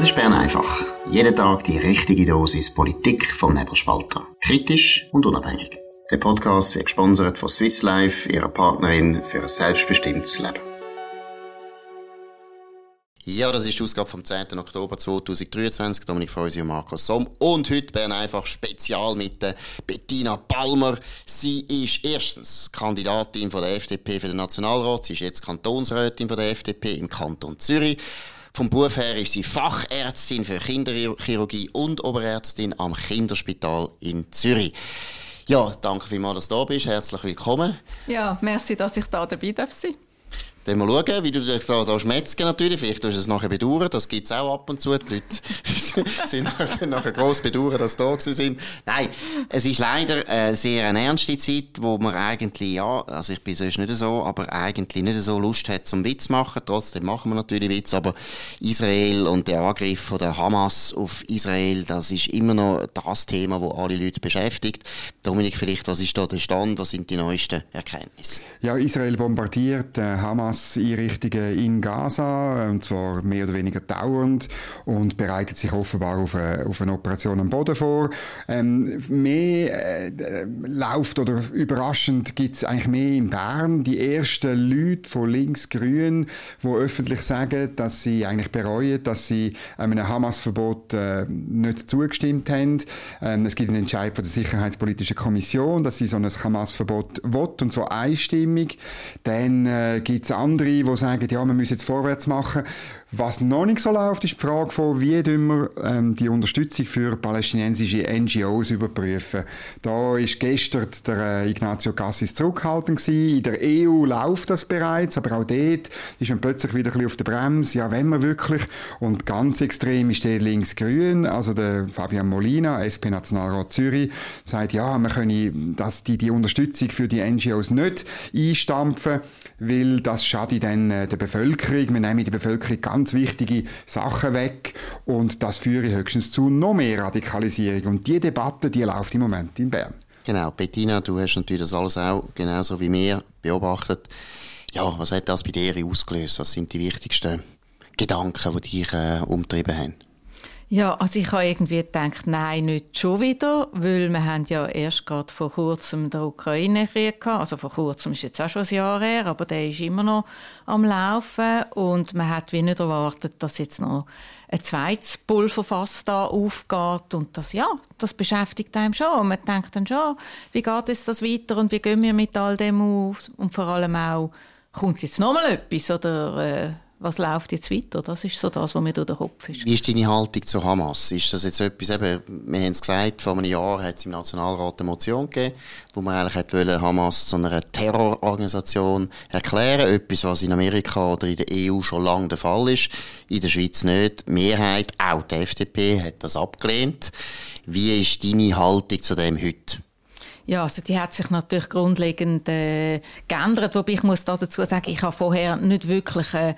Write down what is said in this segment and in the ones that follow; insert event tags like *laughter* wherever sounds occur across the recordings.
Das ist Bern einfach. Jeden Tag die richtige Dosis Politik vom Nebelspalter. Kritisch und unabhängig. Der Podcast wird gesponsert von Swiss Life, ihrer Partnerin für ein selbstbestimmtes Leben. Ja, das ist die Ausgabe vom 10. Oktober 2023. Dominik Feusi und Markus Somm. Und heute Bern einfach Spezial mit Bettina Palmer. Sie ist erstens Kandidatin von der FDP für den Nationalrat. Sie ist jetzt Kantonsrätin von der FDP im Kanton Zürich. Vom Beruf her ist sie Fachärztin für Kinderchirurgie und Oberärztin am Kinderspital in Zürich. Ja, danke vielmals, dass du da bist. Herzlich willkommen. Ja, merci, dass ich da dabei darf sein dann mal schauen, wie du dich da, da schmetzgen natürlich. Vielleicht tust du es nachher bedauern. Das gibt es auch ab und zu. Die Leute *laughs* sind nachher gross bedauern, dass sie da sind. Nein, es ist leider äh, sehr eine ernste Zeit, wo man eigentlich, ja, also ich bin sonst nicht so, aber eigentlich nicht so Lust hat zum Witz machen. Trotzdem machen wir natürlich Witz. Aber Israel und der Angriff von der Hamas auf Israel, das ist immer noch das Thema, wo alle Leute beschäftigt. Dominik, vielleicht, was ist da der Stand? Was sind die neuesten Erkenntnisse? Ja, Israel bombardiert äh, Hamas Hamas-Einrichtungen in Gaza, und zwar mehr oder weniger dauernd, und bereitet sich offenbar auf eine, auf eine Operation am Boden vor. Ähm, mehr äh, läuft oder überraschend gibt es eigentlich mehr in Bern. Die ersten Leute von links-grün, die öffentlich sagen, dass sie eigentlich bereuen, dass sie einem Hamas-Verbot äh, nicht zugestimmt haben. Ähm, es gibt einen Entscheid von der Sicherheitspolitischen Kommission, dass sie so ein Hamas-Verbot will, und zwar einstimmig. Dann äh, gibt es andere, die sagen, ja, wir müssen jetzt vorwärts machen. Was noch nicht so läuft, ist die Frage von, wie wir ähm, die Unterstützung für palästinensische NGOs überprüfen. Da ist gestern der äh, Ignazio Cassis zurückhaltend gewesen. In der EU läuft das bereits, aber auch dort ist man plötzlich wieder ein bisschen auf der Bremse. Ja, wenn man wirklich. Und ganz extrem ist der links-grün, also der Fabian Molina, SP-Nationalrat Zürich, sagt, ja, wir können das, die, die Unterstützung für die NGOs nicht einstampfen, weil das schadet dann äh, der Bevölkerung. Wir nehmen die Bevölkerung ganz ganz wichtige Sachen weg und das führe höchstens zu noch mehr Radikalisierung. Und die Debatte, die läuft im Moment in Bern. Genau, Bettina, du hast natürlich das alles auch genauso wie mir beobachtet. Ja, was hat das bei dir ausgelöst? Was sind die wichtigsten Gedanken, die dich äh, umtrieben haben? Ja, also ich habe irgendwie gedacht, nein, nicht schon wieder, weil wir haben ja erst gerade vor kurzem den Ukraine-Krieg gehabt. Also vor kurzem ist jetzt auch schon ein Jahr her, aber der ist immer noch am Laufen und man hat wie nicht erwartet, dass jetzt noch ein zweites Pulverfass da aufgeht und das, ja, das beschäftigt einem schon. Man denkt dann schon, wie geht es das weiter und wie gehen wir mit all dem auf und vor allem auch, kommt jetzt noch mal etwas oder äh, was läuft jetzt weiter? Das ist so das, was mir durch den Kopf ist. Wie ist deine Haltung zu Hamas? Ist das jetzt etwas, eben, wir haben es gesagt, vor einem Jahr hat es im Nationalrat eine Motion gegeben, wo man eigentlich hat wollen, Hamas zu einer Terrororganisation erklären, etwas, was in Amerika oder in der EU schon lange der Fall ist, in der Schweiz nicht. Die Mehrheit, auch die FDP, hat das abgelehnt. Wie ist deine Haltung zu dem heute? Ja, also die hat sich natürlich grundlegend äh, geändert, wobei ich muss dazu sagen, ich habe vorher nicht wirklich äh,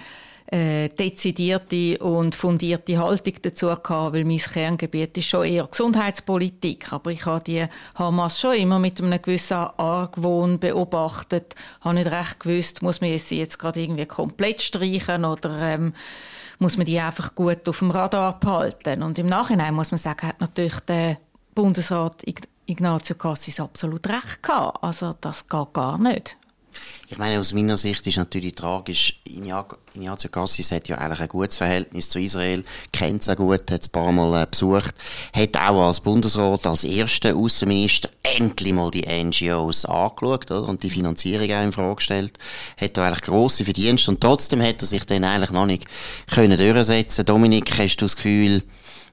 äh, dezidierte und fundierte Haltung dazu gehabt, weil mein Kerngebiet ist schon eher Gesundheitspolitik. Aber ich habe die Hamas schon immer mit einem gewissen Argwohn beobachtet. Ich habe nicht recht gewusst, muss man sie jetzt gerade irgendwie komplett streichen oder ähm, muss man die einfach gut auf dem Radar behalten. Und im Nachhinein muss man sagen, hat natürlich der Bundesrat Ignazio Cassis absolut recht gehabt. Also das geht gar nicht. Ich meine, aus meiner Sicht ist natürlich tragisch, Ignazio Cassis hat ja eigentlich ein gutes Verhältnis zu Israel, kennt es auch gut, hat es ein paar Mal äh, besucht, hat auch als Bundesrat, als erster Außenminister endlich mal die NGOs angeschaut oder? und die Finanzierung auch in Frage gestellt, hat da eigentlich grosse Verdienste und trotzdem hat er sich dann eigentlich noch nicht können durchsetzen Dominik, hast du das Gefühl,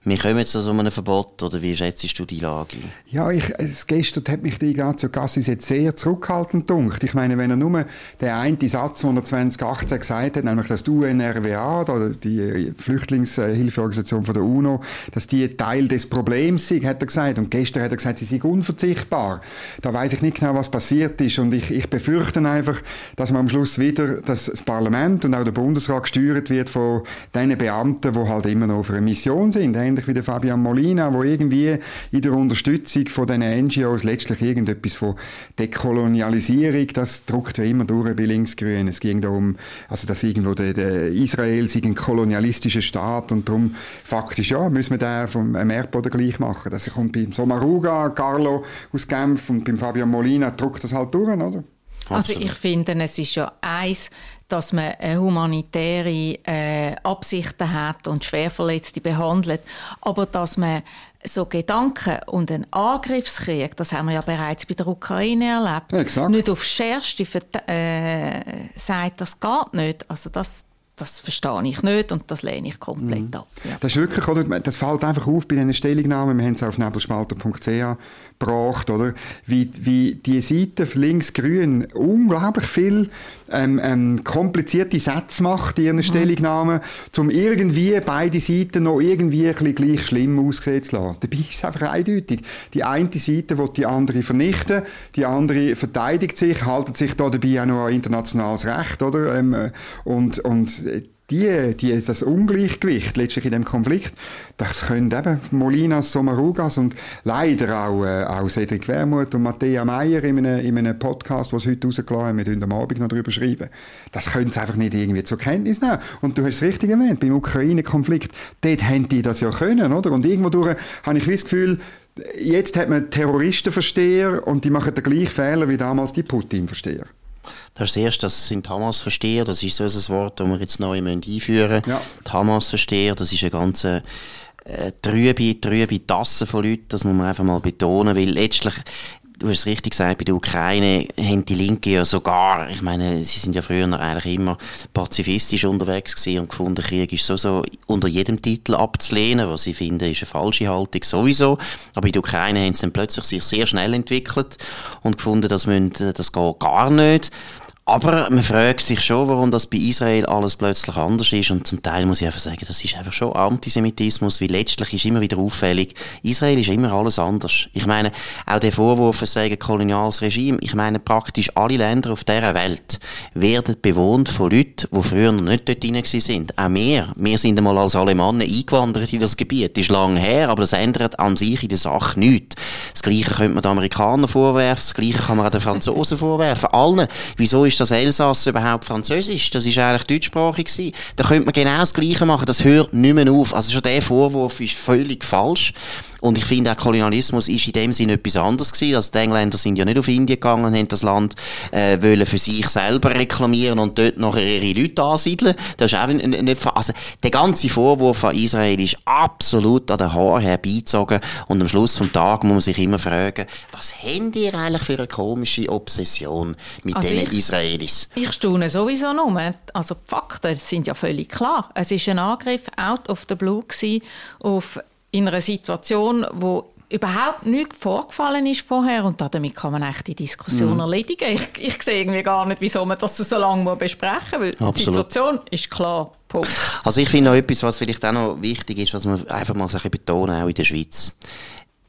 wir kommen zu so einem Verbot, oder wie schätzt du die Lage? Ja, ich, es, gestern hat mich die ganze Gassis jetzt sehr zurückhaltend gedunkt. Ich meine, wenn er nur den einen Satz, den er 2018 gesagt hat, nämlich, dass die UNRWA, die Flüchtlingshilfeorganisation von der UNO, dass die Teil des Problems sind, hat er gesagt. Und gestern hat er gesagt, sie sind unverzichtbar. Da weiß ich nicht genau, was passiert ist. Und ich, ich befürchte einfach, dass man am Schluss wieder, das Parlament und auch der Bundesrat gesteuert wird von den Beamten, die halt immer noch auf einer Mission sind ähnlich wie der Fabian Molina, wo irgendwie in der Unterstützung von den NGOs letztlich irgendetwas von Dekolonialisierung, das druckt ja immer durch bei Linksgrün. Es ging darum, also dass irgendwo der, der Israel sei ein kolonialistischer Staat und darum faktisch, ja, müssen wir den vom Erdboden gleich machen. Das kommt beim Somaruga, Carlo aus Genf und beim Fabian Molina druckt das halt durch, oder? Also ich finde, es ist ja eins, dass man humanitäre äh, Absichten hat und Schwerverletzte behandelt, aber dass man so Gedanken und einen Angriffskrieg, das haben wir ja bereits bei der Ukraine erlebt, Exakt. nicht aufs Schärfste äh, sagt, das geht nicht. Also das, das verstehe ich nicht und das lehne ich komplett mhm. ab. Ja. Das ist wirklich, oder, das fällt einfach auf bei diesen Stellungnahmen. Wir haben es auf nebelspalter.ch gebracht, oder? Wie, wie die Seite links-grün unglaublich viel ähm, ähm, komplizierte Sätze macht in ihren mhm. Stellungnahmen, um irgendwie beide Seiten noch irgendwie ein bisschen gleich schlimm aussehen zu lassen. Dabei ist es einfach eindeutig. Die eine Seite will die andere vernichten, die andere verteidigt sich, haltet sich da dabei auch noch an internationales Recht, oder? Ähm, äh, und, und die, die, das Ungleichgewicht letztlich in dem Konflikt, das können eben Molinas, Somarugas und leider auch, äh, auch Cedric Wermuth und Matthäa Meyer in einem, in einem Podcast, was heute rausgelassen haben, wir werden am Abend noch darüber schreiben. Das können sie einfach nicht irgendwie zur Kenntnis nehmen. Und du hast es richtig erwähnt, beim Ukraine-Konflikt, dort haben die das ja können, oder? Und irgendwo durch habe ich das Gefühl, jetzt hat man Terroristenversteher und die machen den gleichen Fehler wie damals die Putin-Versteher. Das erste, das sind Hamas-Versteher, das ist so ein Wort, das wir jetzt neu einführen müssen. Ja. Die Hamas-Versteher, das ist eine ganze äh, trübe, trübe Tasse von Leuten, das muss man einfach mal betonen, weil letztlich du hast es richtig gesagt, bei der Ukraine haben die Linke ja sogar, ich meine, sie sind ja früher eigentlich immer pazifistisch unterwegs gewesen und gefunden, Krieg ist so unter jedem Titel abzulehnen, was ich finde, ist eine falsche Haltung sowieso. Aber in der Ukraine haben sie dann plötzlich sich sehr schnell entwickelt und gefunden, das, müssen, das geht gar nicht. Aber man fragt sich schon, warum das bei Israel alles plötzlich anders ist. Und zum Teil muss ich einfach sagen, das ist einfach schon Antisemitismus, weil letztlich ist immer wieder auffällig, Israel ist immer alles anders. Ich meine, auch der Vorwurf, es sei koloniales Regime, ich meine, praktisch alle Länder auf dieser Welt werden bewohnt von Leuten, die früher noch nicht dort drin sind. Auch wir. Wir sind einmal als Alemannen eingewandert in das Gebiet. Das ist lange her, aber das ändert an sich in der Sache nichts. Das Gleiche könnte man den Amerikanern vorwerfen, das Gleiche kann man auch den Franzosen vorwerfen. Allen. Wieso ist das Elsass überhaupt Französisch? Das ist eigentlich deutschsprachig gewesen. Da könnte man genau das Gleiche machen. Das hört nicht mehr auf. Also schon der Vorwurf ist völlig falsch. Und ich finde, auch Kolonialismus ist in dem Sinne etwas anderes gewesen. Also die Engländer sind ja nicht auf Indien gegangen und haben das Land äh, wollen für sich selber reklamieren und dort nachher ihre Leute ansiedeln. Das ist auch nicht, also der ganze Vorwurf an Israel ist absolut an den Haaren herbeizogen und am Schluss vom Tag muss man sich immer fragen, was haben die eigentlich für eine komische Obsession mit also diesen Israelis? Ich staune sowieso nur. Also die Fakten sind ja völlig klar. Es ist ein Angriff out of the blue auf in einer Situation, wo überhaupt nichts vorgefallen ist vorher und damit kann man echt die Diskussion mhm. erledigen. Ich, ich sehe irgendwie gar nicht, wieso man das so lange besprechen muss, weil die Situation ist klar. Punkt. Also ich finde noch etwas, was vielleicht auch noch wichtig ist, was man einfach mal betonen auch in der Schweiz.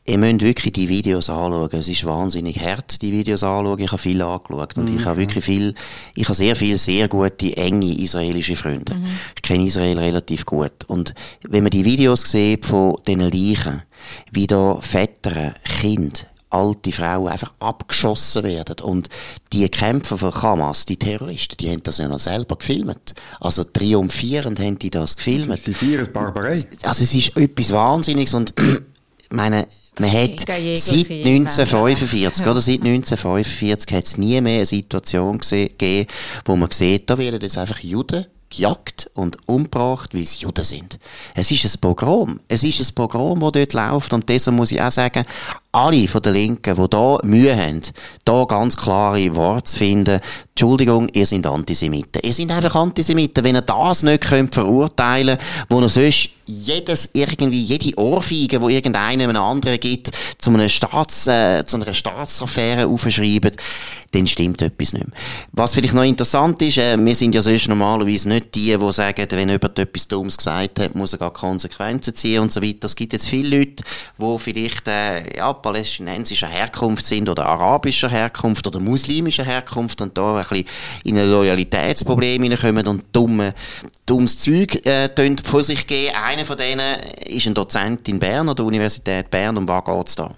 Ihr müsst wirklich die Videos anschauen. Es ist wahnsinnig hart, die Videos anschauen. Ich habe viel angeschaut. Und mhm. ich habe wirklich viel, ich habe sehr viele, sehr gute, enge israelische Freunde. Mhm. Ich kenne Israel relativ gut. Und wenn man die Videos sieht von diesen Leichen, wie da Väter, Kinder, alte Frauen einfach abgeschossen werden. Und die Kämpfer von Hamas, die Terroristen, die haben das ja noch selber gefilmt. Also triumphierend haben die das gefilmt. Sie feiern Barbarei. Also es ist etwas Wahnsinniges und *clears throat* meine, man hat seit 1945, oder seit 1945 hat es nie mehr eine Situation gegeben, wo man sieht, da werden jetzt einfach Juden gejagt und umgebracht, weil sie Juden sind. Es ist ein Pogrom. Es ist ein Pogrom, das dort läuft. Und deshalb muss ich auch sagen, alle von den Linken, die da Mühe haben, da ganz klare Worte zu finden, Entschuldigung, ihr seid Antisemiten. Ihr seid einfach Antisemiten. Wenn ihr das nicht könnt verurteilen könnt, wo ihr sonst jedes irgendwie, jede Ohrfeige, wo irgendeinem einem anderen gibt, zu einer Staats, äh, zu einer Staatsaffäre aufschreiben, dann stimmt etwas nicht mehr. Was vielleicht noch interessant ist, äh, wir sind ja sonst normalerweise nicht die, die sagen, wenn jemand etwas Dummes gesagt hat, muss er gar Konsequenzen ziehen und so weiter. Es gibt jetzt viele Leute, die vielleicht, äh, ja, palästinensischer Herkunft sind oder arabischer Herkunft oder muslimischer Herkunft und da ein bisschen in ein Loyalitätsproblem hineinkommen und dumme, dummes Zeug äh, vor sich geben. Einer von denen ist ein Dozent in Bern an der Universität Bern. Um was geht es da?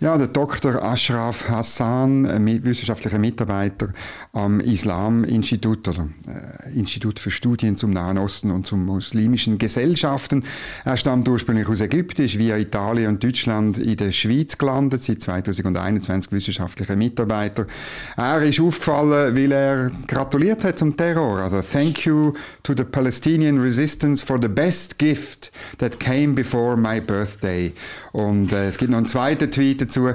Ja, der Dr. Ashraf Hassan, wissenschaftlicher Mitarbeiter am Islam-Institut oder äh, Institut für Studien zum Nahen Osten und zum muslimischen Gesellschaften. Er stammt ursprünglich aus Ägypten, ist via Italien und Deutschland in der Schweiz gelandet, seit 2021 wissenschaftlicher Mitarbeiter. Er ist aufgefallen, weil er gratuliert hat zum Terror. Also, thank you to the Palestinian resistance for the best gift that came before my birthday. Und äh, es gibt noch einen zweiten Tweet dazu.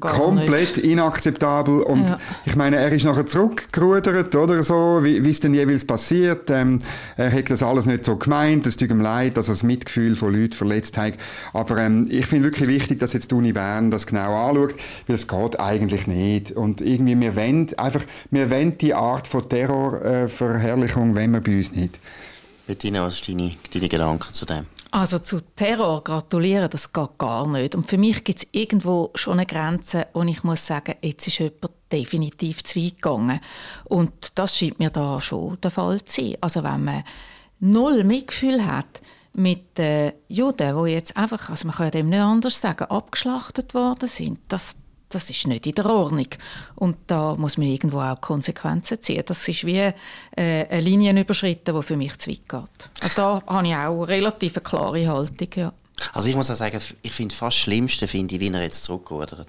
Komplett nicht. inakzeptabel. Und ja. ich meine, er ist nachher zurückgerudert oder so, wie es denn jeweils passiert. Ähm, er hat das alles nicht so gemeint. Es tut ihm leid, dass er das Mitgefühl von Leuten verletzt hat. Aber ähm, ich finde wirklich wichtig, dass jetzt die Uni Bern das genau anschaut, weil es geht eigentlich nicht. Und irgendwie, wir wollen einfach, wir wollen die Art von Terrorverherrlichung, äh, wenn wir bei uns nicht. Bettina, was sind deine, deine Gedanken zu dem? Also zu Terror gratulieren, das geht gar nicht. Und für mich gibt es irgendwo schon eine Grenze, und ich muss sagen, jetzt ist jemand definitiv zu weit gegangen. Und das scheint mir da schon der Fall zu sein. Also wenn man null Mitgefühl hat mit den Juden, die jetzt einfach, also man kann dem nicht anders sagen, abgeschlachtet worden sind, das, das ist nicht in der Ordnung. Und da muss man irgendwo auch Konsequenzen ziehen. Das ist wie äh, eine Linie überschritten, die für mich zu weit geht. Also da habe ich auch relativ eine klare Haltung, ja. Also ich muss auch sagen, ich finde fast das Schlimmste, finde ich, wie er jetzt zurückrudert.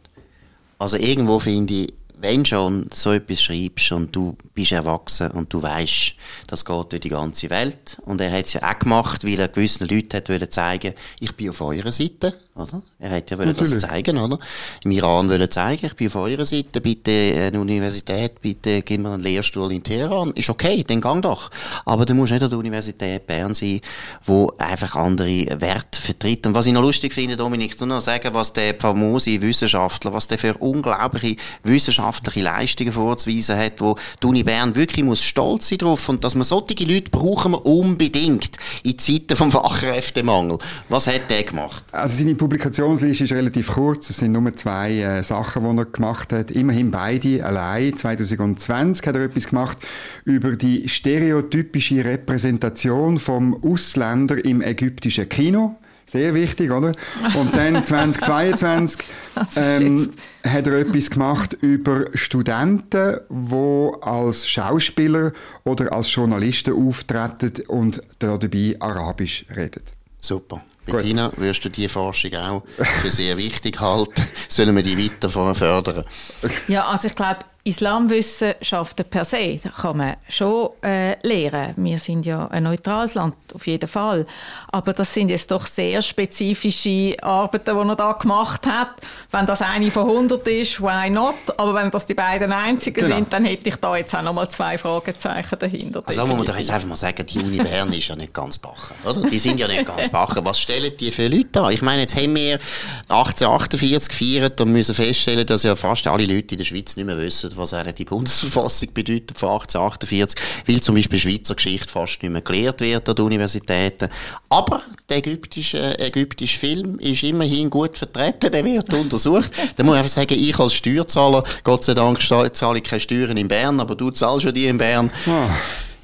Also irgendwo finde ich, wenn schon so etwas schreibst und du bist erwachsen und du weißt, das geht durch die ganze Welt und er hat es ja auch gemacht, weil er gewissen Leuten hat zeigen ich bin auf eurer Seite oder? Er hätte ja das zeigen, oder? Im Iran wollen zeigen, ich bin auf eurer Seite, bitte eine Universität, bitte gib mir einen Lehrstuhl in Teheran. Ist okay, dann gang doch. Aber du musst nicht an der Universität Bern sein, wo einfach andere Werte vertritt. Und was ich noch lustig finde, Dominik, du noch sagen, was der famose Wissenschaftler, was der für unglaubliche wissenschaftliche Leistungen vorzuweisen hat, wo die Uni Bern wirklich muss stolz sein drauf und dass man solche Leute brauchen wir unbedingt in Zeiten vom Fachkräftemangel. Was hat der gemacht? Also seine Publikationsliste ist relativ kurz. Es sind nur zwei äh, Sachen, die er gemacht hat. Immerhin beide allein. 2020 hat er etwas gemacht über die stereotypische Repräsentation vom Ausländer im ägyptischen Kino. Sehr wichtig, oder? Und dann *laughs* 2022 ähm, hat er etwas gemacht über Studenten, die als Schauspieler oder als Journalisten auftreten und dabei Arabisch reden. Super. Bettina, würdest du diese Forschung auch für sehr *laughs* wichtig halten? Sollen wir die weiter fördern? Ja, also ich glaube, Islamwissenschaften per se das kann man schon äh, lehren. Wir sind ja ein neutrales Land, auf jeden Fall. Aber das sind jetzt doch sehr spezifische Arbeiten, die er da gemacht hat. Wenn das eine von 100 ist, why not? Aber wenn das die beiden einzigen genau. sind, dann hätte ich da jetzt auch noch mal zwei Fragezeichen dahinter. Also muss man doch jetzt einfach mal sagen, die Uni Bern ist ja nicht ganz bachen, oder? Die sind ja nicht ganz *laughs* bachen. Was stellen die für Leute an? Ich meine, jetzt haben wir 1848 gefeiert und müssen feststellen, dass ja fast alle Leute in der Schweiz nicht mehr wissen, was die Bundesverfassung bedeutet von 1848, weil zum Beispiel Schweizer Geschichte fast nicht mehr gelehrt wird an den Universitäten. Aber der ägyptische, ägyptische Film ist immerhin gut vertreten, der wird untersucht. da muss ich einfach sagen, ich als Steuerzahler, Gott sei Dank zahle ich keine Steuern in Bern, aber du zahlst schon die in Bern. Oh.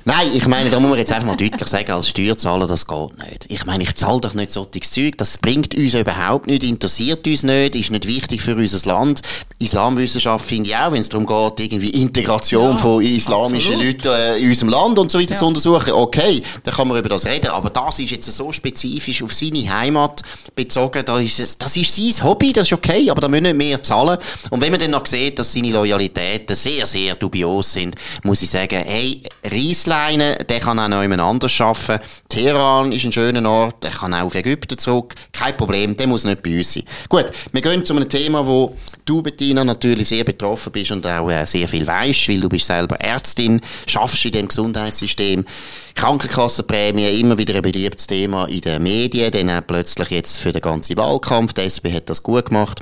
Nein, ich meine, da muss man jetzt einfach mal deutlich sagen, als Steuerzahler, das geht nicht. Ich meine, ich zahle doch nicht solches Zeug, das bringt uns überhaupt nicht, interessiert uns nicht, ist nicht wichtig für unser Land. Islamwissenschaft finde ich auch, wenn es darum geht, irgendwie Integration ja, von islamischen absolut. Leuten äh, in unserem Land und so weiter ja. zu untersuchen, okay, dann kann man über das reden, aber das ist jetzt so spezifisch auf seine Heimat bezogen, das ist, das ist sein Hobby, das ist okay, aber da müssen nicht mehr zahlen. Und wenn man dann noch sieht, dass seine Loyalitäten sehr, sehr dubios sind, muss ich sagen, hey, Riesland Kleinen, der kann auch noch jemand anders arbeiten. Teheran ist ein schöner Ort, der kann auch auf Ägypten zurück. Kein Problem, der muss nicht bei uns sein. Gut, wir gehen zu einem Thema, wo du, Bettina, natürlich sehr betroffen bist und auch äh, sehr viel weißt, weil du bist selber Ärztin, schaffst in dem Gesundheitssystem. Krankenkassenprämie, immer wieder ein beliebtes Thema in den Medien, dann auch plötzlich jetzt für den ganzen Wahlkampf. Die SP hat das gut gemacht.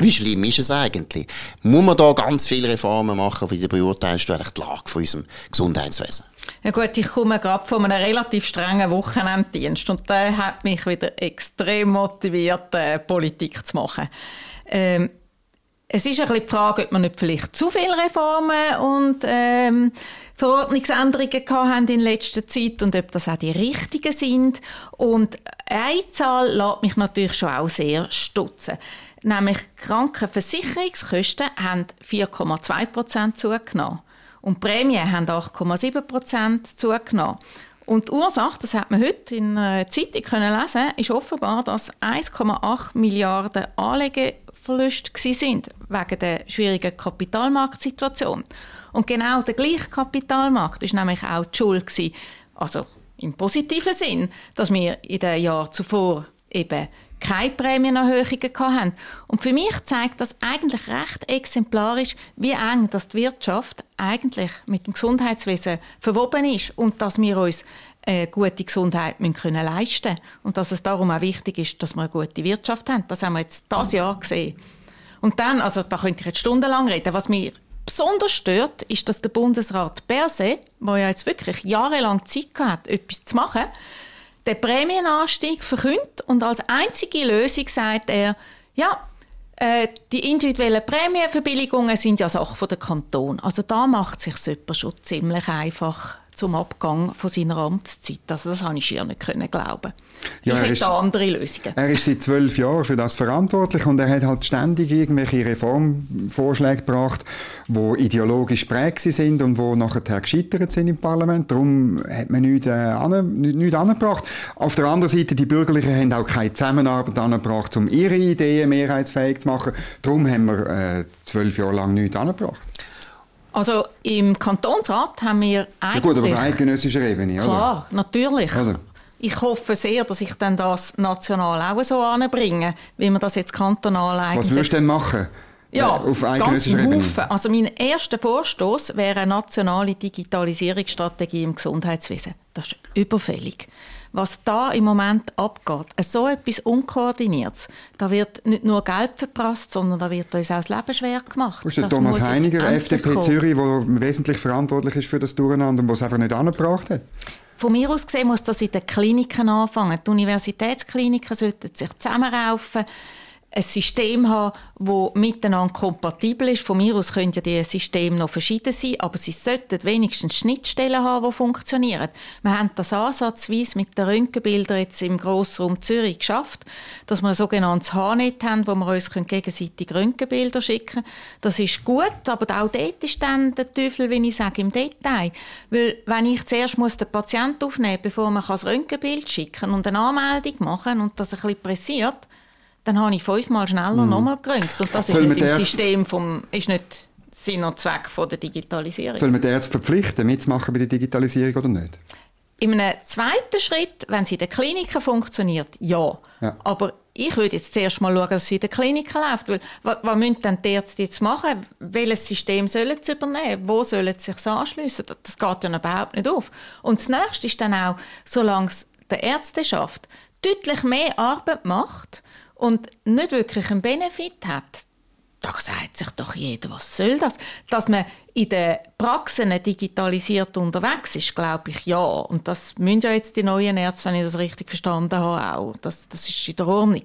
Wie schlimm ist es eigentlich? Muss man da ganz viele Reformen machen? Wie beurteilst du eigentlich die Lage von unserem Gesundheitswesen? Ja gut, ich komme gerade von einem relativ strengen Wochenenddienst und der hat mich wieder extrem motiviert, äh, Politik zu machen. Ähm, es ist ein bisschen die Frage, ob wir nicht vielleicht zu viele Reformen und ähm, Verordnungsänderungen haben in letzter Zeit und ob das auch die richtigen sind. Und eine Zahl lässt mich natürlich schon auch sehr stutzen. Nämlich Krankenversicherungskosten haben 4,2 Prozent zugenommen und Prämien haben 8,7 Prozent zugenommen. Und die Ursache, das hat man heute in einer Zeitung können lesen, ist offenbar, dass 1,8 Milliarden Anlegeverluste sind wegen der schwierigen Kapitalmarktsituation. Und genau der gleiche Kapitalmarkt ist nämlich auch die Schuld gewesen, also im positiven Sinn, dass wir in den Jahren zuvor eben keine Prämienerhöhungen hatten. Und für mich zeigt das eigentlich recht exemplarisch, wie eng das die Wirtschaft eigentlich mit dem Gesundheitswesen verwoben ist und dass wir uns eine gute Gesundheit müssen können leisten und dass es darum auch wichtig ist, dass wir eine gute Wirtschaft haben. Das haben wir jetzt das Jahr gesehen. Und dann, also da könnte ich jetzt stundenlang reden, was mir besonders stört, ist, dass der Bundesrat Berse, der ja jetzt wirklich jahrelang Zeit hat, etwas zu machen, den Prämienanstieg verkündet und als einzige Lösung sagt er, ja, äh, die individuellen Prämienverbilligungen sind ja Sache der Kanton. Also da macht sich jemand schon ziemlich einfach zum Abgang von seiner Amtszeit. Also das habe ich schier nicht können glauben. Ja, ich hätte andere Lösungen. Er ist seit zwölf Jahren für das verantwortlich und er hat halt ständig irgendwelche Reformvorschläge gebracht, wo ideologisch prägt sind und wo nachher gescheitert sind im Parlament. Darum hat man nichts, äh, an, nichts angebracht. Auf der anderen Seite, die Bürgerlichen haben auch keine Zusammenarbeit angebracht, um ihre Ideen mehrheitsfähig zu machen. Darum haben wir äh, zwölf Jahre lang nichts angebracht. Also im Kantonsrat haben wir eigentlich... Ja gut, aber auf eidgenössischer Ebene, oder? Klar, natürlich. Oder? Ich hoffe sehr, dass ich dann das national auch so anbringe, wie man das jetzt kantonal eigentlich... Was würdest du denn machen? Ja, äh, auf ganz Haufen. Also mein erster Vorstoß wäre eine nationale Digitalisierungsstrategie im Gesundheitswesen. Das ist überfällig was da im Moment abgeht, so etwas Unkoordiniertes, da wird nicht nur Geld verprasst, sondern da wird uns auch das Leben schwer gemacht. Das ist der Thomas Heiniger, FDP kommen. Zürich, der wesentlich verantwortlich ist für das Durcheinander und was es einfach nicht angebracht hat? Von mir aus gesehen muss das in den Kliniken anfangen. Die Universitätskliniken sollten sich zusammenraufen ein System haben, das miteinander kompatibel ist. Von mir aus können ja die Systeme noch verschieden sein, aber sie sollten wenigstens Schnittstellen haben, die funktionieren. Wir haben das ansatzweise mit den Röntgenbildern jetzt im Grossraum Zürich geschafft, dass wir ein sogenanntes H-Net haben, wo wir uns gegenseitig Röntgenbilder schicken können. Das ist gut, aber auch dort ist dann der Teufel, wie ich sage, im Detail. Weil wenn ich zuerst muss den Patienten aufnehmen muss, bevor man das Röntgenbild schicken kann und eine Anmeldung machen und das ein bisschen pressiert, dann habe ich fünfmal schneller mhm. nochmal geröntgt. Und das ist nicht im System vom, ist nicht Sinn und Zweck von der Digitalisierung. Soll man die Ärzte verpflichten, mitzumachen bei der Digitalisierung oder nicht? In einem zweiten Schritt, wenn sie in den Kliniken funktioniert, ja. ja. Aber ich würde jetzt zuerst mal schauen, dass sie in den Kliniken läuft. Weil, was, was müssen denn die Ärzte jetzt machen? Welches System sollen sie übernehmen? Wo sollen sie sich anschliessen? Das geht dann überhaupt nicht auf. Und das Nächste ist dann auch, solange es der Ärzteschaft deutlich mehr Arbeit macht, und nicht wirklich einen Benefit hat, da sagt sich doch jeder, was soll das? Dass man in den Praxen digitalisiert unterwegs ist, glaube ich, ja. Und das müssen ja jetzt die neuen Ärzte, wenn ich das richtig verstanden habe, auch. Das, das ist in der Ordnung.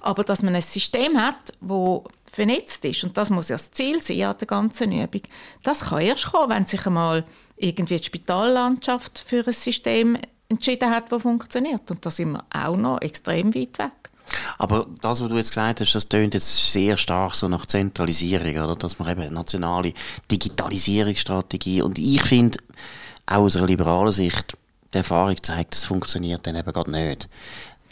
Aber dass man ein System hat, das vernetzt ist, und das muss ja das Ziel sein an der ganzen Übung, das kann erst kommen, wenn sich einmal irgendwie die Spitallandschaft für ein System entschieden hat, das funktioniert. Und da sind wir auch noch extrem weit weg. Aber das, was du jetzt gesagt hast, das tönt jetzt sehr stark so nach Zentralisierung, oder? Dass man eben nationale Digitalisierungsstrategie und ich finde, auch aus einer liberalen Sicht, die Erfahrung zeigt, das funktioniert dann eben gerade nicht.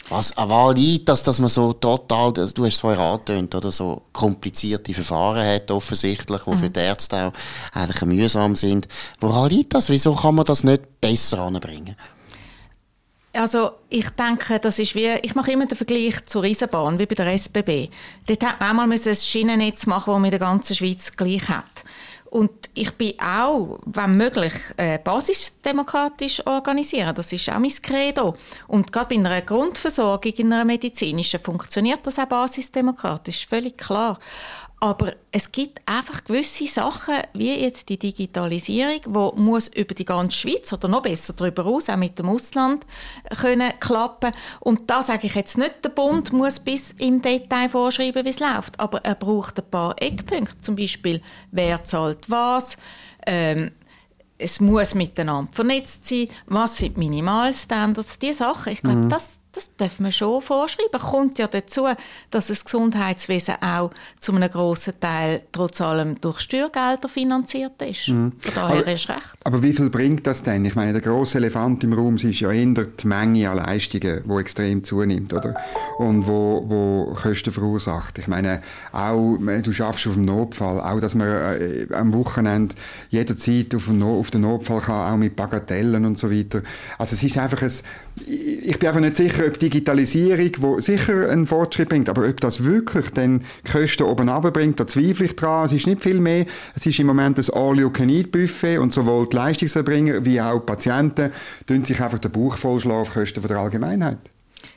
Was an liegt, dass, dass man so total, du hast es vorher angetönt, oder so komplizierte Verfahren hat, offensichtlich, die mhm. für die Ärzte auch eigentlich mühsam sind. Woran liegt das? Wieso kann man das nicht besser anbringen? Also ich denke, das ist wie, ich mache immer den Vergleich zur Eisenbahn, wie bei der SBB. Dort hat man einmal ein Schienennetz machen, das man in der ganzen Schweiz gleich hat. Und ich bin auch, wenn möglich, äh, basisdemokratisch organisieren. Das ist auch mein Credo. Und gerade bei einer Grundversorgung, in einer medizinischen, funktioniert das auch basisdemokratisch, völlig klar. Aber es gibt einfach gewisse Sachen, wie jetzt die Digitalisierung, wo muss über die ganze Schweiz oder noch besser darüber hinaus, auch mit dem Ausland, können klappen. Und da sage ich jetzt nicht, der Bund muss bis im Detail vorschreiben, wie es läuft. Aber er braucht ein paar Eckpunkte. Zum Beispiel, wer zahlt was, ähm, es muss miteinander vernetzt sein, was sind Minimalstandards, diese Sachen. Ich glaube, mhm. das, das darf man schon vorschreiben. Kommt ja dazu, dass das Gesundheitswesen auch zu einem grossen Teil trotz allem durch Steuergelder finanziert ist. Mhm. Von daher aber, ist recht. Aber wie viel bringt das denn? Ich meine, der grosse Elefant im Raum ist ja eher die Menge an Leistungen, die extrem zunimmt, oder? Und wo, wo Kosten verursacht. Ich meine, auch, du schaffst auf dem Notfall, auch, dass man äh, am Wochenende jederzeit auf, no auf den Notfall kann, auch mit Bagatellen und so weiter. Also es ist einfach ein, ich bin einfach nicht sicher, ob Digitalisierung, wo sicher einen Fortschritt bringt, aber ob das wirklich dann die Kosten oben bringt, da zweifle ich dran. Es ist nicht viel mehr. Es ist im Moment ein All-You-Can-Eat-Buffet und sowohl die Leistungserbringer wie auch die Patienten tun sich einfach den Bauch vollschlagen auf Kosten der Allgemeinheit.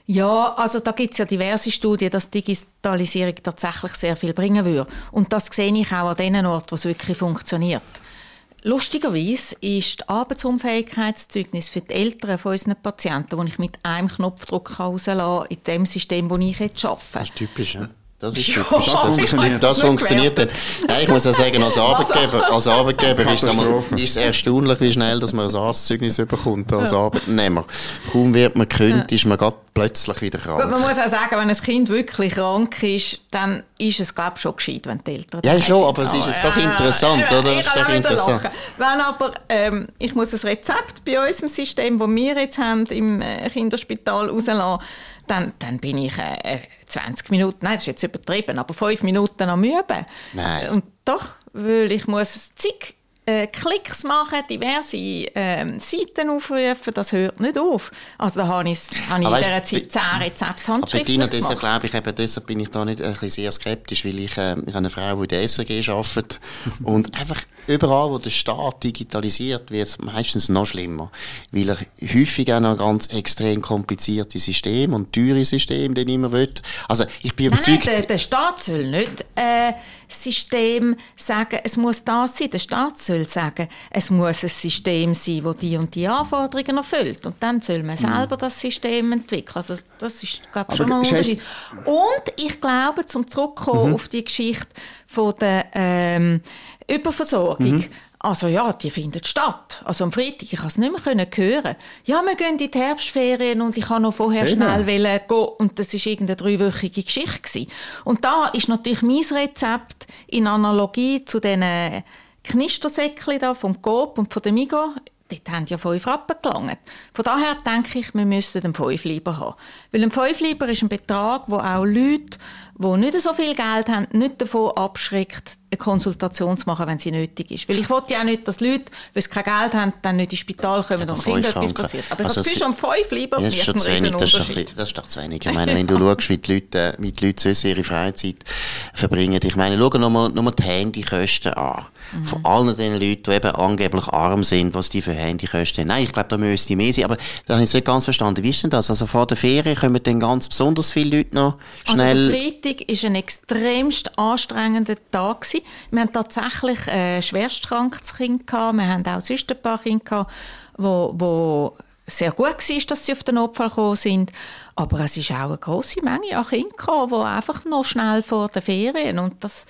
Ja, also da gibt es ja diverse Studien, dass Digitalisierung tatsächlich sehr viel bringen würde. Und das sehe ich auch an den Orten, wo es wirklich funktioniert. Lustigerweise ist das Arbeitsunfähigkeitszeugnis für die Eltern von unseren Patienten, die ich mit einem Knopfdruck herauslassen kann, in dem System, das ich jetzt arbeite. Das ist typisch, ja? *laughs* Das ist typisch. Ja, das funktioniert, das funktioniert dann. Ja, ich muss ja sagen, als *laughs* Arbeitgeber, als Arbeitgeber ist, es, ist es erstaunlich, wie schnell dass man ein Arztzeugnis bekommt als ja. Arbeitnehmer. Kaum wird man gekündigt, ist man plötzlich wieder krank. Gut, man muss auch sagen, wenn ein Kind wirklich krank ist, dann ist es, glaube ich, schon gescheit, wenn die Eltern Ja, schon, aber es ist jetzt doch interessant, ja, oder? Ich, ist interessant. Wenn aber, ähm, ich muss ein Rezept bei uns im System, das wir jetzt haben, im äh, Kinderspital rauslassen, dann, dann bin ich äh, 20 Minuten, nein, das ist jetzt übertrieben, aber 5 Minuten am Üben. Nein. Und doch, weil ich muss zig äh, Klicks machen, diverse äh, Seiten aufrufen, das hört nicht auf. Also da habe ich, habe ich in dieser Zeit 10 Rezepte handschriftlich Aber deshalb glaube ich, eben, deshalb bin ich da nicht ein bisschen sehr skeptisch, weil ich, äh, ich habe eine Frau, die in der SRG arbeitet *laughs* und einfach überall, wo der Staat digitalisiert, wird es meistens noch schlimmer, weil er häufig auch noch ganz extrem komplizierte Systeme und teure Systeme den immer will. Also ich bin überzeugt... Nein, nein, der, der Staat soll nicht äh, System sagen, es muss das sein. Der Staat soll sagen, es muss ein System sein, das die und die Anforderungen erfüllt. Und dann soll man mhm. selber das System entwickeln. Also das ist, glaube ich, schon ein Unterschied. Und ich glaube, zum zurückkommen mhm. auf die Geschichte von der ähm, Überversorgung. Mhm. Also ja, die findet statt. Also am Freitag, ich konnte es nicht mehr hören. Ja, wir gehen in die Herbstferien und ich kann noch vorher hey, schnell gehen. Und das war irgendeine dreiwöchige Geschichte. Gewesen. Und da ist natürlich mein Rezept in Analogie zu den Knistersäckchen da vom Coop und von der Migo dort haben ja fünf Rappen gelangt. Von daher denke ich, wir müssten einen Fünfliber haben. Weil ein Fünfliber ist ein Betrag, wo auch Leute, die nicht so viel Geld haben, nicht davon abschreckt, eine Konsultation zu machen, wenn sie nötig ist. Weil ich wollte ja auch nicht, dass Leute, sie kein Geld haben, dann nicht ins Spital kommen ja, und irgendetwas passiert. Aber also das ist schon fünf lieber ja, das ist schon zu wenig, das ist, bisschen, das ist doch zu wenig. Ich meine, wenn du schaust, wie die Leute, wie die Leute sonst ihre Freizeit verbringen. Ich meine, schau nochmal noch mal die Handykosten an. Mhm. Von allen den Leuten, die eben angeblich arm sind, was die für Handykosten haben. Nein, ich glaube, da müsste mehr sein. Aber da habe ich nicht ganz verstanden. Wie ist denn das? Also vor der Ferien kommen dann ganz besonders viele Leute noch schnell... Also der Freitag war ein extremst anstrengender Tag. Gewesen. Wir haben tatsächlich ein schwerstkrankes Kind gehabt. Wir haben auch sonst ein paar Kinder gehabt, wo, wo sehr gut war, dass sie auf den Notfall gekommen sind. Aber es ist auch eine grosse Menge an Kindern gekommen, die einfach noch schnell vor den Ferien und das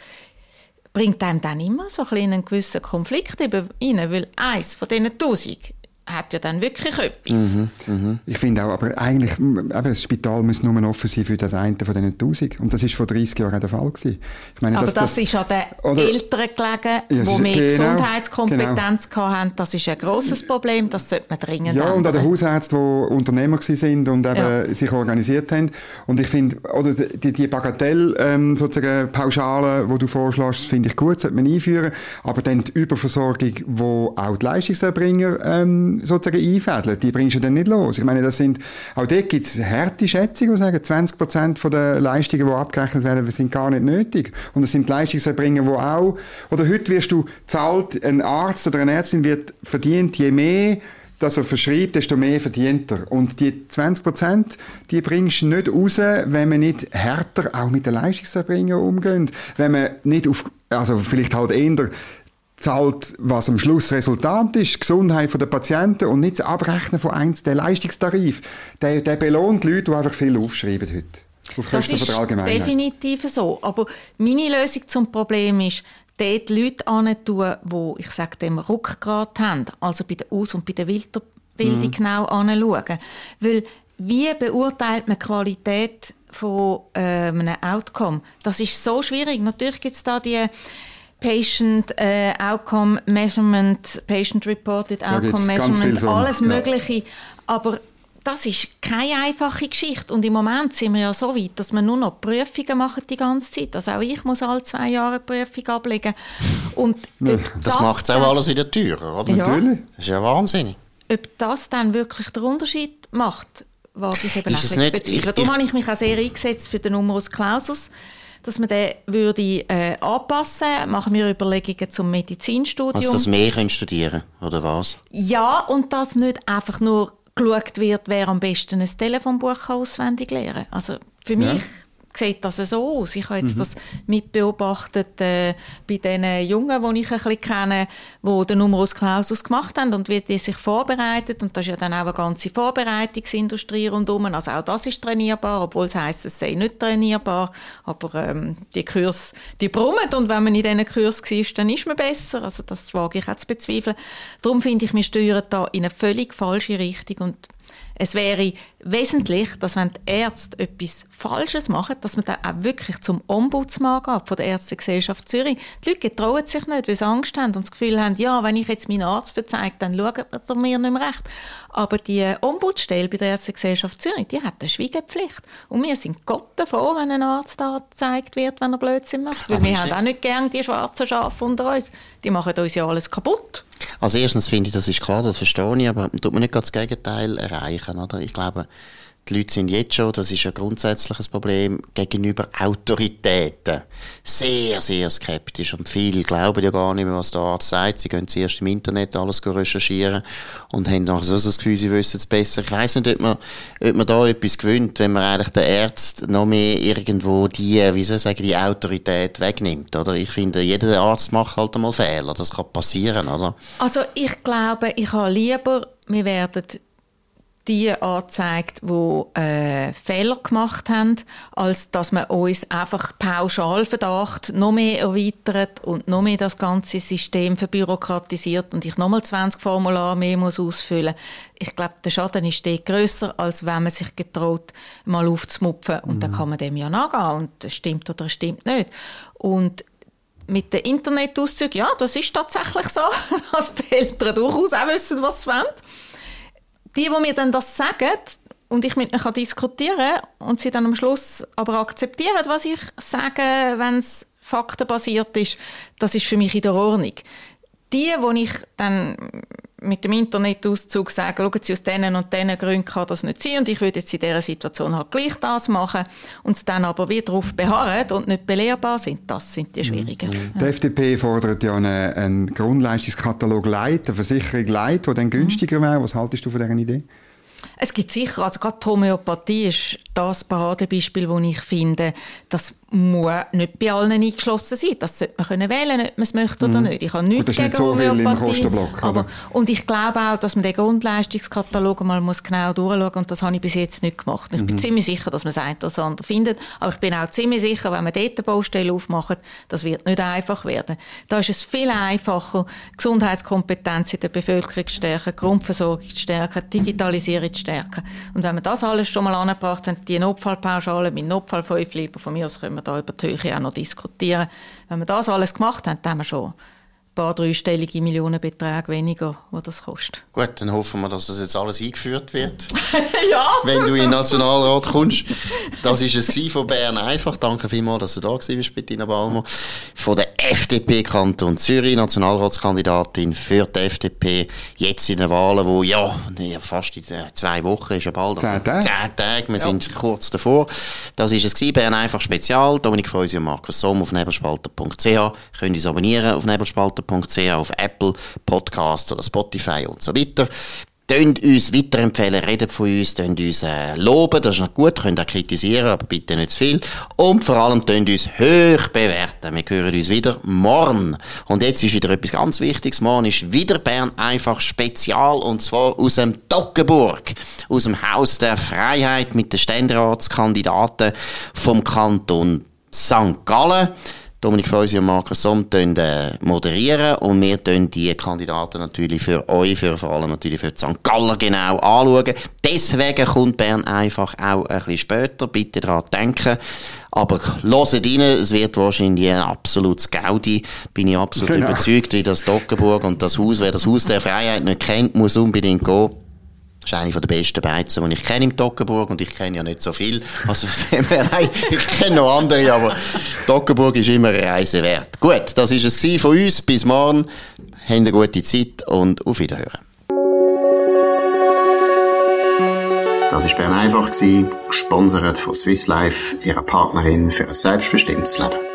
bringt einem dann immer so ein einen gewissen Konflikt rein, weil eins von diesen tausend hat ja dann wirklich etwas. Mhm, mh. Ich finde auch, aber eigentlich, eben, das Spital muss nur offen sein für den einen von diesen 1000. Und das war vor 30 Jahren der Fall gewesen. Ich meine, aber das, das, das ist an den oder, Eltern gelegen, ja, die mehr genau, Gesundheitskompetenz genau. hatten. Das ist ein grosses Problem, das sollte man dringend Ja, ändern. und an den Hausärzten, die Unternehmer sind und eben ja. sich organisiert haben. Und ich finde, oder die, die Bagatell, ähm, sozusagen die du vorschlägst, finde ich gut, sollte man einführen. Aber dann die Überversorgung, wo auch die Leistungserbringer ähm, sozusagen einfädeln, die bringst du dann nicht los. Ich meine, das sind, auch dort gibt es harte Schätzungen, die sagen, 20 Prozent der Leistungen, die abgerechnet werden, sind gar nicht nötig. Und es sind Leistungserbringer, die auch, oder heute wirst du zahlt, ein Arzt oder eine Ärztin wird verdient, je mehr dass er verschreibt, desto mehr verdient er. Und die 20 Prozent, die bringst du nicht raus, wenn man nicht härter auch mit den Leistungserbringern umgeht. Wenn man nicht auf, also vielleicht halt eher zahlt, was am Schluss Resultat ist, die Gesundheit der Patienten und nicht das Abrechnen von eins, der Leistungstarif. Der, der belohnt die Leute, die einfach viel aufschreiben heute. Auf das ist definitiv so. Aber meine Lösung zum Problem ist, dort Leute tun, die, ich sage dem, Rückgrat haben, also bei der Aus- und bei der Weiterbildung mhm. genau anschauen. Weil, wie beurteilt man die Qualität von äh, einem Outcome? Das ist so schwierig. Natürlich gibt es da die Patient äh, Outcome Measurement, Patient Reported Outcome Measurement, alles Mögliche. Ja. Aber das ist keine einfache Geschichte. Und im Moment sind wir ja so weit, dass wir nur noch Prüfungen machen die ganze Zeit. Also auch ich muss alle zwei Jahre eine Prüfung ablegen. Und *laughs* das, das macht es auch alles wieder teurer, oder? Ja. Natürlich. Das ist ja wahnsinnig. Ob das dann wirklich den Unterschied macht, wage ich eben ist nicht bezweifeln. Darum habe ich mich auch sehr eingesetzt für den Numerus Clausus dass man den würde äh, anpassen machen wir Überlegungen zum Medizinstudium. Also dass mehr können studieren oder was? Ja, und dass nicht einfach nur geschaut wird, wer am besten ein Telefonbuch auswendig lernen kann. Also für mich ja sieht das so aus. Ich habe jetzt mhm. das mitbeobachtet äh, bei den Jungen, die ich ein bisschen kenne, die den Numerus Clausus gemacht haben und wie die sich vorbereitet. Und das ist ja dann auch eine ganze Vorbereitungsindustrie rundherum. Also auch das ist trainierbar, obwohl es heisst, es sei nicht trainierbar. Aber ähm, die Kurs, die brummen und wenn man in diesen Kurs war, dann ist man besser. Also das wage ich auch zu bezweifeln. Darum finde ich, wir steuern da in eine völlig falsche Richtung und es wäre wesentlich, dass wenn die Ärzte etwas Falsches machen, dass man dann auch wirklich zum Ombudsmann geht von der Ärztegesellschaft Zürich. Die Leute trauen sich nicht, weil sie Angst haben und das Gefühl haben, ja, wenn ich jetzt meinen Arzt verzeige, dann schaut er mir nicht mehr recht. Aber die Ombudsstelle bei der Ärztegesellschaft Zürich, die hat eine Schweigepflicht. Und wir sind Gott davor, wenn ein Arzt da gezeigt wird, wenn er Blödsinn macht. Weil wir haben auch nicht gerne die schwarzen Schafe unter uns. Die machen uns ja alles kaputt. Also erstens finde ich, das ist klar, das verstehe ich, aber tut man nicht das Gegenteil erreichen, oder? Ich glaube, die Leute sind jetzt schon, das ist ein grundsätzliches Problem, gegenüber Autoritäten sehr, sehr skeptisch. Und viele glauben ja gar nicht mehr, was der Arzt sagt. Sie gehen zuerst im Internet alles recherchieren und haben dann so das Gefühl, sie wissen es besser. Ich weiss nicht, ob man, ob man da etwas gewinnt, wenn man eigentlich den Arzt noch mehr irgendwo die, wie soll ich sagen, die Autorität wegnimmt, oder? Ich finde, jeder Arzt macht halt einmal Fehler. Das kann passieren, oder? Also ich glaube, ich habe lieber, wir werden die anzeigt, die äh, Fehler gemacht haben, als dass man uns einfach Pauschalverdacht noch mehr erweitert und noch mehr das ganze System verbürokratisiert und ich nochmal 20 Formulare mehr muss ausfüllen Ich glaube, der Schaden ist dort grösser, als wenn man sich getraut, mal aufzumupfen und mhm. dann kann man dem ja nachgehen und das stimmt oder das stimmt nicht. Und mit den Internetauszügen, ja, das ist tatsächlich so, *laughs* dass die Eltern durchaus auch wissen, was sie wollen die, die mir dann das sagen und ich mit ihnen diskutieren kann und sie dann am Schluss aber akzeptieren, was ich sage, wenn es faktenbasiert ist, das ist für mich in der Ordnung. Die, wo ich dann mit dem Internetauszug sage, schauen Sie, aus diesen und diesen Gründen kann das nicht sein und ich würde jetzt in dieser Situation halt gleich das machen und es dann aber wieder darauf beharren und nicht belehrbar sind, das sind die schwierigen. Mhm. Die FDP fordert ja einen, einen Grundleistungskatalog Leit, eine Versicherung Leit, die dann günstiger wäre. Was haltest du von dieser Idee? Es gibt sicher, also gerade die Homöopathie ist das Paradebeispiel, wo ich finde, das muss nicht bei allen eingeschlossen sein. Das sollte man können wählen, ob man es möchte oder mhm. nicht. Ich habe nichts gegen so Homöopathie. Aber, und ich glaube auch, dass man den Grundleistungskatalog mal muss genau durchschauen muss. Und das habe ich bis jetzt nicht gemacht. Ich mhm. bin ziemlich sicher, dass man es ein oder andere findet. Aber ich bin auch ziemlich sicher, wenn man dort eine Baustelle aufmacht, das wird nicht einfach werden. Da ist es viel einfacher, Gesundheitskompetenz in der Bevölkerung zu stärken, Grundversorgung zu stärken, Digitalisierung zu stärken. Und wenn wir das alles schon mal angebracht haben, die Notfallpauschale mit Notfallfünf von mir aus können wir da über die Höhe auch noch diskutieren. Wenn wir das alles gemacht haben, dann haben wir schon paar dreistellige Millionenbeträge weniger, die das kostet. Gut, dann hoffen wir, dass das jetzt alles eingeführt wird. *laughs* ja! Wenn du in den Nationalrat kommst. Das war es von Bern einfach. Danke vielmals, dass du da warst, Bettina Balmer. Von der FDP Kanton Zürich, Nationalratskandidatin für die FDP. Jetzt in den Wahlen, wo ja, fast in zwei Wochen ist ja bald. Zehn Tage. Zehn Tage, wir ja. sind kurz davor. Das war es Bern einfach Spezial. Dominik Freusi und Markus Somm auf nebelspalter.ch. Könnt uns abonnieren auf nebelspalter.ch auf Apple Podcasts oder Spotify und so weiter. Tönt uns weiterempfehlen, redet von uns, tönt uns äh, loben, das ist noch gut, könnt auch kritisieren, aber bitte nicht zu viel. Und vor allem tönt uns hoch bewerten. Wir hören uns wieder morgen. Und jetzt ist wieder etwas ganz Wichtiges. Morgen ist wieder Bern einfach Spezial und zwar aus dem Toggenburg, aus dem Haus der Freiheit mit den Ständeratskandidaten vom Kanton St. Gallen. Dominik Feusi und Markus Somm äh, moderieren und wir tun die Kandidaten natürlich für euch, für vor allem natürlich für St. Galler genau anschauen. Deswegen kommt Bern einfach auch ein bisschen später. Bitte daran denken. Aber hört rein, es wird wahrscheinlich ein absolutes Gaudi. Bin ich absolut genau. überzeugt, wie das Dockenburg und das Haus. Wer das Haus der Freiheit nicht kennt, muss unbedingt gehen. Ist eine der besten Beizen, die ich kenne im Toggenburg und ich kenne ja nicht so viel. Also ich kenne noch andere, aber Toggenburg ist immer eine Reise wert. Gut, das war es von uns. Bis morgen. Habt eine gute Zeit und auf Wiederhören. Das war Bern einfach, gesponsert von Swiss Life, ihrer Partnerin für ein selbstbestimmtes Leben.